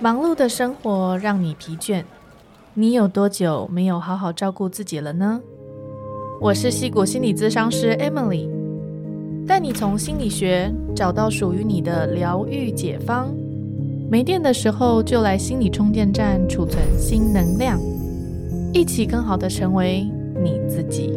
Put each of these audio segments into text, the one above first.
忙碌的生活让你疲倦，你有多久没有好好照顾自己了呢？我是戏骨心理咨商师 Emily，带你从心理学找到属于你的疗愈解方。没电的时候就来心理充电站储存新能量，一起更好的成为你自己。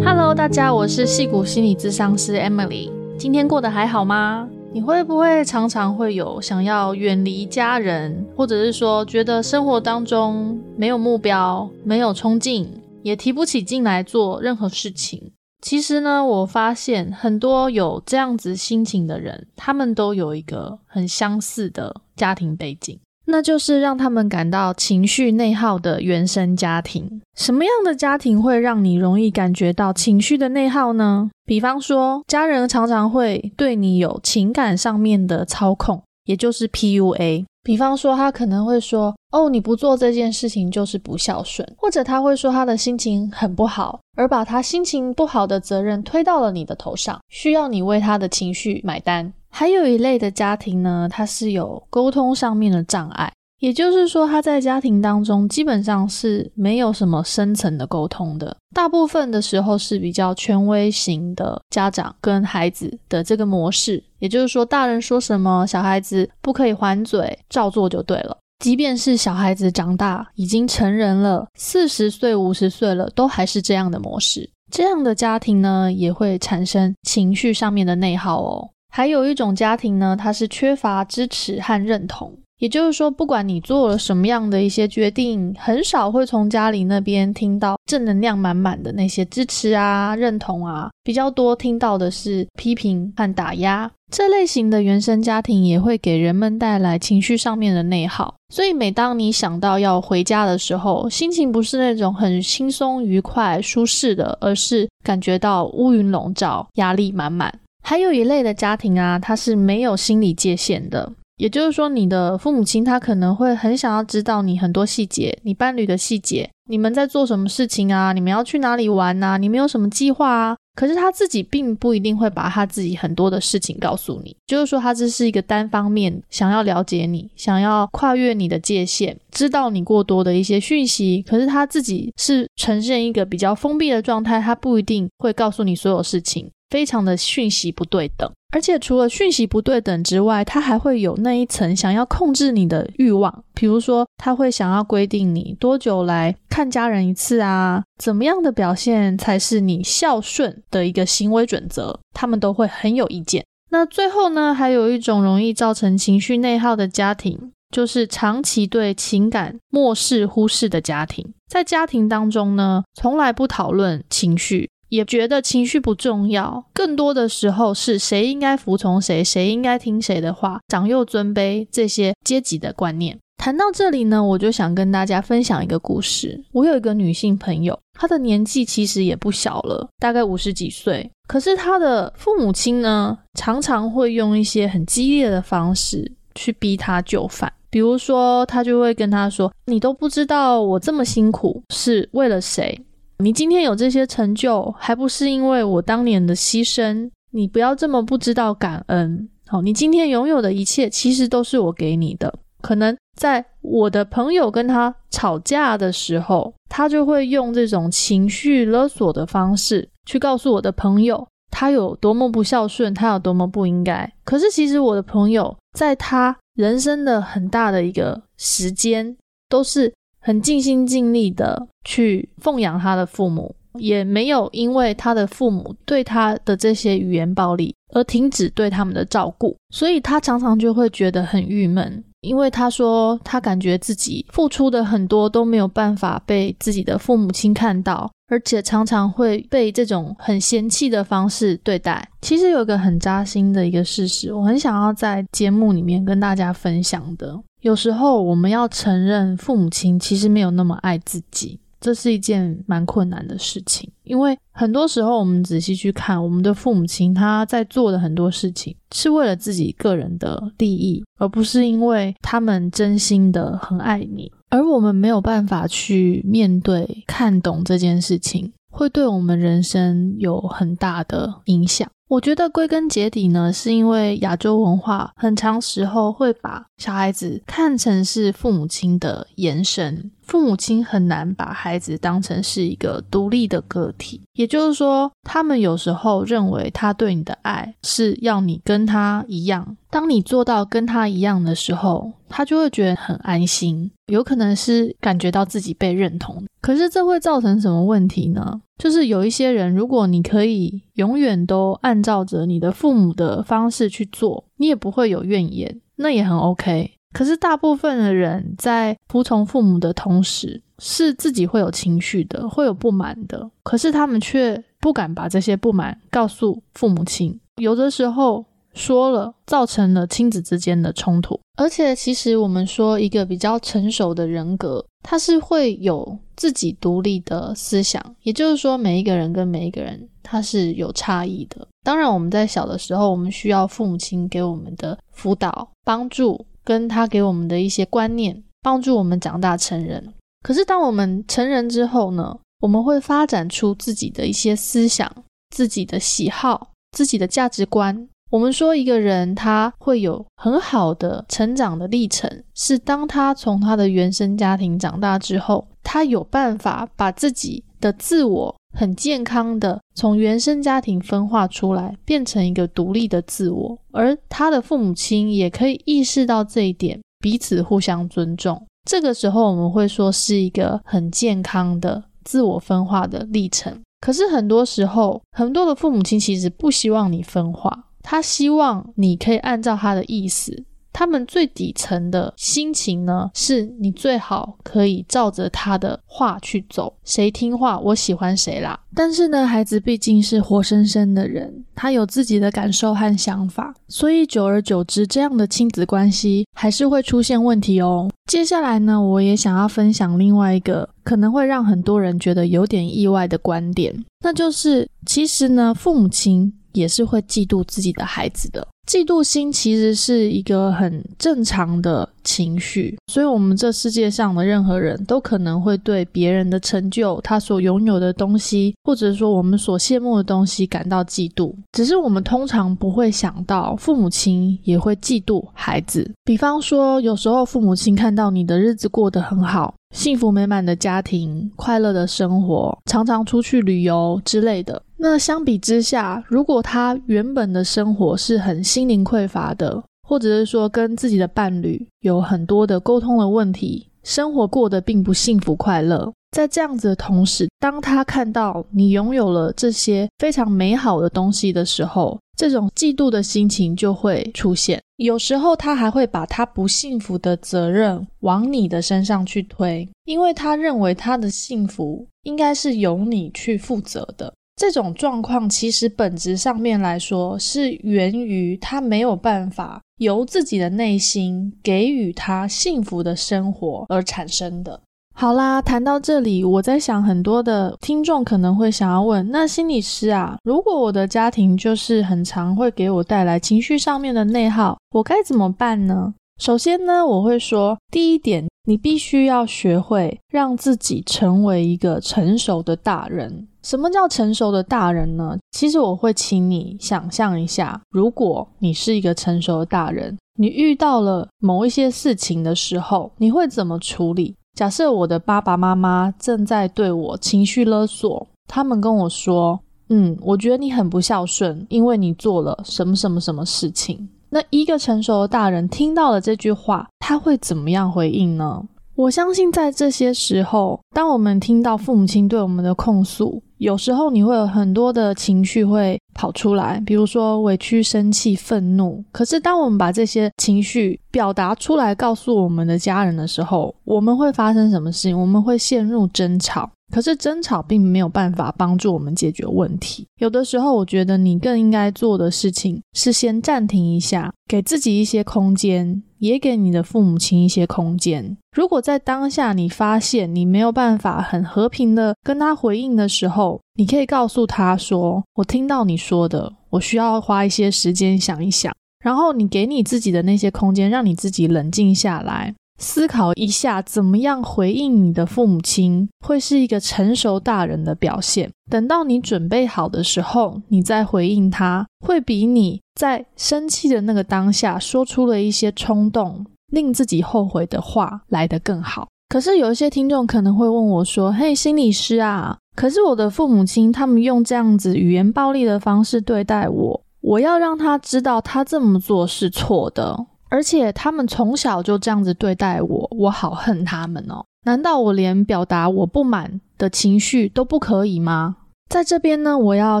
Hello，大家，我是戏骨心理咨商师 Emily，今天过得还好吗？你会不会常常会有想要远离家人，或者是说觉得生活当中没有目标、没有冲劲，也提不起劲来做任何事情？其实呢，我发现很多有这样子心情的人，他们都有一个很相似的家庭背景。那就是让他们感到情绪内耗的原生家庭。什么样的家庭会让你容易感觉到情绪的内耗呢？比方说，家人常常会对你有情感上面的操控，也就是 PUA。比方说，他可能会说：“哦，你不做这件事情就是不孝顺。”或者他会说他的心情很不好，而把他心情不好的责任推到了你的头上，需要你为他的情绪买单。还有一类的家庭呢，它是有沟通上面的障碍，也就是说，他在家庭当中基本上是没有什么深层的沟通的，大部分的时候是比较权威型的家长跟孩子的这个模式，也就是说，大人说什么，小孩子不可以还嘴，照做就对了。即便是小孩子长大已经成人了，四十岁、五十岁了，都还是这样的模式。这样的家庭呢，也会产生情绪上面的内耗哦。还有一种家庭呢，它是缺乏支持和认同，也就是说，不管你做了什么样的一些决定，很少会从家里那边听到正能量满满的那些支持啊、认同啊，比较多听到的是批评和打压。这类型的原生家庭也会给人们带来情绪上面的内耗，所以每当你想到要回家的时候，心情不是那种很轻松、愉快、舒适的，而是感觉到乌云笼罩，压力满满。还有一类的家庭啊，他是没有心理界限的，也就是说，你的父母亲他可能会很想要知道你很多细节，你伴侣的细节，你们在做什么事情啊，你们要去哪里玩啊，你们有什么计划啊？可是他自己并不一定会把他自己很多的事情告诉你，就是说他这是一个单方面想要了解你，想要跨越你的界限，知道你过多的一些讯息。可是他自己是呈现一个比较封闭的状态，他不一定会告诉你所有事情。非常的讯息不对等，而且除了讯息不对等之外，他还会有那一层想要控制你的欲望。比如说，他会想要规定你多久来看家人一次啊？怎么样的表现才是你孝顺的一个行为准则？他们都会很有意见。那最后呢，还有一种容易造成情绪内耗的家庭，就是长期对情感漠视、忽视的家庭。在家庭当中呢，从来不讨论情绪。也觉得情绪不重要，更多的时候是谁应该服从谁，谁应该听谁的话，长幼尊卑这些阶级的观念。谈到这里呢，我就想跟大家分享一个故事。我有一个女性朋友，她的年纪其实也不小了，大概五十几岁。可是她的父母亲呢，常常会用一些很激烈的方式去逼她就范。比如说，他就会跟她说：“你都不知道我这么辛苦是为了谁。”你今天有这些成就，还不是因为我当年的牺牲？你不要这么不知道感恩。好，你今天拥有的一切，其实都是我给你的。可能在我的朋友跟他吵架的时候，他就会用这种情绪勒索的方式去告诉我的朋友，他有多么不孝顺，他有多么不应该。可是其实我的朋友在他人生的很大的一个时间，都是。很尽心尽力的去奉养他的父母，也没有因为他的父母对他的这些语言暴力而停止对他们的照顾，所以他常常就会觉得很郁闷，因为他说他感觉自己付出的很多都没有办法被自己的父母亲看到，而且常常会被这种很嫌弃的方式对待。其实有一个很扎心的一个事实，我很想要在节目里面跟大家分享的。有时候我们要承认父母亲其实没有那么爱自己，这是一件蛮困难的事情。因为很多时候我们仔细去看，我们的父母亲他在做的很多事情是为了自己个人的利益，而不是因为他们真心的很爱你。而我们没有办法去面对、看懂这件事情。会对我们人生有很大的影响。我觉得归根结底呢，是因为亚洲文化很长时候会把小孩子看成是父母亲的延伸，父母亲很难把孩子当成是一个独立的个体。也就是说，他们有时候认为他对你的爱是要你跟他一样，当你做到跟他一样的时候，他就会觉得很安心，有可能是感觉到自己被认同。可是这会造成什么问题呢？就是有一些人，如果你可以永远都按照着你的父母的方式去做，你也不会有怨言，那也很 OK。可是大部分的人在服从父母的同时，是自己会有情绪的，会有不满的，可是他们却不敢把这些不满告诉父母亲，有的时候。说了，造成了亲子之间的冲突。而且，其实我们说一个比较成熟的人格，他是会有自己独立的思想。也就是说，每一个人跟每一个人他是有差异的。当然，我们在小的时候，我们需要父母亲给我们的辅导、帮助，跟他给我们的一些观念，帮助我们长大成人。可是，当我们成人之后呢，我们会发展出自己的一些思想、自己的喜好、自己的价值观。我们说一个人他会有很好的成长的历程，是当他从他的原生家庭长大之后，他有办法把自己的自我很健康的从原生家庭分化出来，变成一个独立的自我，而他的父母亲也可以意识到这一点，彼此互相尊重。这个时候我们会说是一个很健康的自我分化的历程。可是很多时候，很多的父母亲其实不希望你分化。他希望你可以按照他的意思，他们最底层的心情呢，是你最好可以照着他的话去走，谁听话，我喜欢谁啦。但是呢，孩子毕竟是活生生的人，他有自己的感受和想法，所以久而久之，这样的亲子关系还是会出现问题哦。接下来呢，我也想要分享另外一个可能会让很多人觉得有点意外的观点，那就是其实呢，父母亲。也是会嫉妒自己的孩子的，嫉妒心其实是一个很正常的情绪，所以，我们这世界上的任何人都可能会对别人的成就、他所拥有的东西，或者说我们所羡慕的东西感到嫉妒。只是我们通常不会想到，父母亲也会嫉妒孩子。比方说，有时候父母亲看到你的日子过得很好，幸福美满的家庭、快乐的生活，常常出去旅游之类的。那相比之下，如果他原本的生活是很心灵匮乏的，或者是说跟自己的伴侣有很多的沟通的问题，生活过得并不幸福快乐，在这样子的同时，当他看到你拥有了这些非常美好的东西的时候，这种嫉妒的心情就会出现。有时候他还会把他不幸福的责任往你的身上去推，因为他认为他的幸福应该是由你去负责的。这种状况其实本质上面来说，是源于他没有办法由自己的内心给予他幸福的生活而产生的。好啦，谈到这里，我在想，很多的听众可能会想要问：那心理师啊，如果我的家庭就是很常会给我带来情绪上面的内耗，我该怎么办呢？首先呢，我会说，第一点，你必须要学会让自己成为一个成熟的大人。什么叫成熟的大人呢？其实我会请你想象一下，如果你是一个成熟的大人，你遇到了某一些事情的时候，你会怎么处理？假设我的爸爸妈妈正在对我情绪勒索，他们跟我说：“嗯，我觉得你很不孝顺，因为你做了什么什么什么事情。”那一个成熟的大人听到了这句话，他会怎么样回应呢？我相信在这些时候，当我们听到父母亲对我们的控诉，有时候你会有很多的情绪会跑出来，比如说委屈、生气、愤怒。可是，当我们把这些情绪表达出来，告诉我们的家人的时候，我们会发生什么事情？我们会陷入争吵。可是争吵并没有办法帮助我们解决问题。有的时候，我觉得你更应该做的事情是先暂停一下，给自己一些空间，也给你的父母亲一些空间。如果在当下你发现你没有办法很和平的跟他回应的时候，你可以告诉他说：“我听到你说的，我需要花一些时间想一想。”然后你给你自己的那些空间，让你自己冷静下来。思考一下，怎么样回应你的父母亲，会是一个成熟大人的表现。等到你准备好的时候，你再回应他，会比你在生气的那个当下说出了一些冲动、令自己后悔的话来得更好。可是有一些听众可能会问我说：“嘿，心理师啊，可是我的父母亲他们用这样子语言暴力的方式对待我，我要让他知道他这么做是错的。”而且他们从小就这样子对待我，我好恨他们哦！难道我连表达我不满的情绪都不可以吗？在这边呢，我要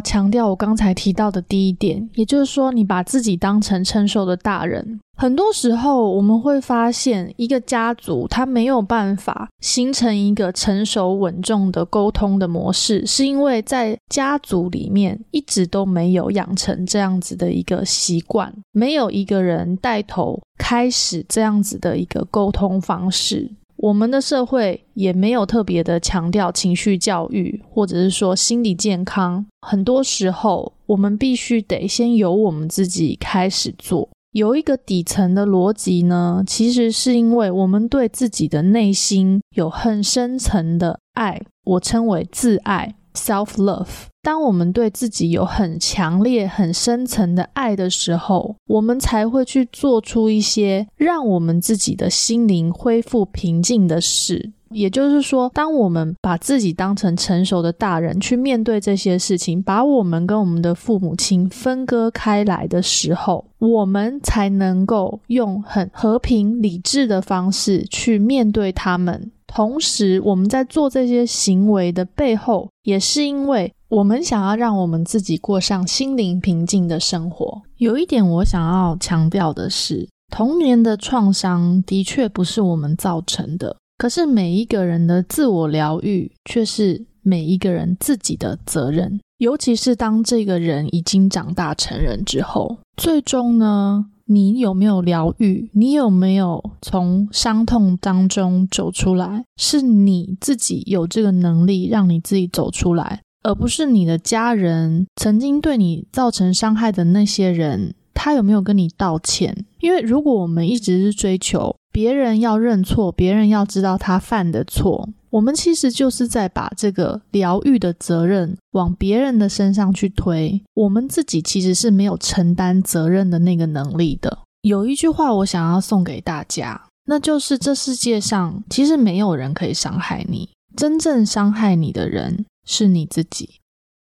强调我刚才提到的第一点，也就是说，你把自己当成成熟的大人。很多时候，我们会发现，一个家族它没有办法形成一个成熟稳重的沟通的模式，是因为在家族里面一直都没有养成这样子的一个习惯，没有一个人带头开始这样子的一个沟通方式。我们的社会也没有特别的强调情绪教育，或者是说心理健康。很多时候，我们必须得先由我们自己开始做。有一个底层的逻辑呢，其实是因为我们对自己的内心有很深层的爱，我称为自爱 （self love）。当我们对自己有很强烈、很深层的爱的时候，我们才会去做出一些让我们自己的心灵恢复平静的事。也就是说，当我们把自己当成成熟的大人去面对这些事情，把我们跟我们的父母亲分割开来的时候，我们才能够用很和平、理智的方式去面对他们。同时，我们在做这些行为的背后，也是因为。我们想要让我们自己过上心灵平静的生活。有一点我想要强调的是，童年的创伤的确不是我们造成的，可是每一个人的自我疗愈却是每一个人自己的责任。尤其是当这个人已经长大成人之后，最终呢，你有没有疗愈？你有没有从伤痛当中走出来？是你自己有这个能力，让你自己走出来。而不是你的家人曾经对你造成伤害的那些人，他有没有跟你道歉？因为如果我们一直是追求别人要认错，别人要知道他犯的错，我们其实就是在把这个疗愈的责任往别人的身上去推，我们自己其实是没有承担责任的那个能力的。有一句话我想要送给大家，那就是这世界上其实没有人可以伤害你，真正伤害你的人。是你自己。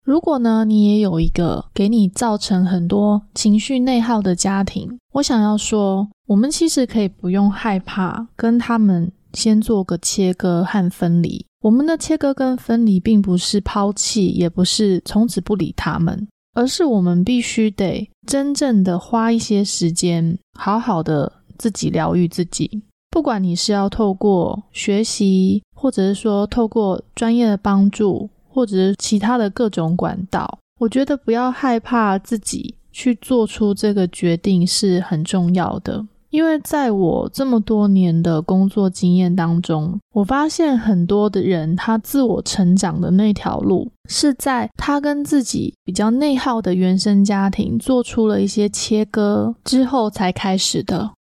如果呢，你也有一个给你造成很多情绪内耗的家庭，我想要说，我们其实可以不用害怕跟他们先做个切割和分离。我们的切割跟分离，并不是抛弃，也不是从此不理他们，而是我们必须得真正的花一些时间，好好的自己疗愈自己。不管你是要透过学习，或者是说透过专业的帮助。或者是其他的各种管道，我觉得不要害怕自己去做出这个决定是很重要的。因为在我这么多年的工作经验当中，我发现很多的人他自我成长的那条路是在他跟自己比较内耗的原生家庭做出了一些切割之后才开始的。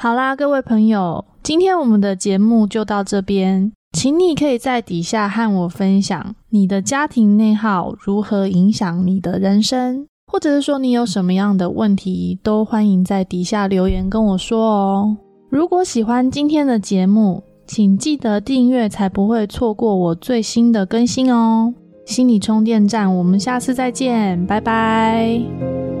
好啦，各位朋友，今天我们的节目就到这边。请你可以在底下和我分享你的家庭内耗如何影响你的人生，或者是说你有什么样的问题，都欢迎在底下留言跟我说哦。如果喜欢今天的节目，请记得订阅，才不会错过我最新的更新哦。心理充电站，我们下次再见，拜拜。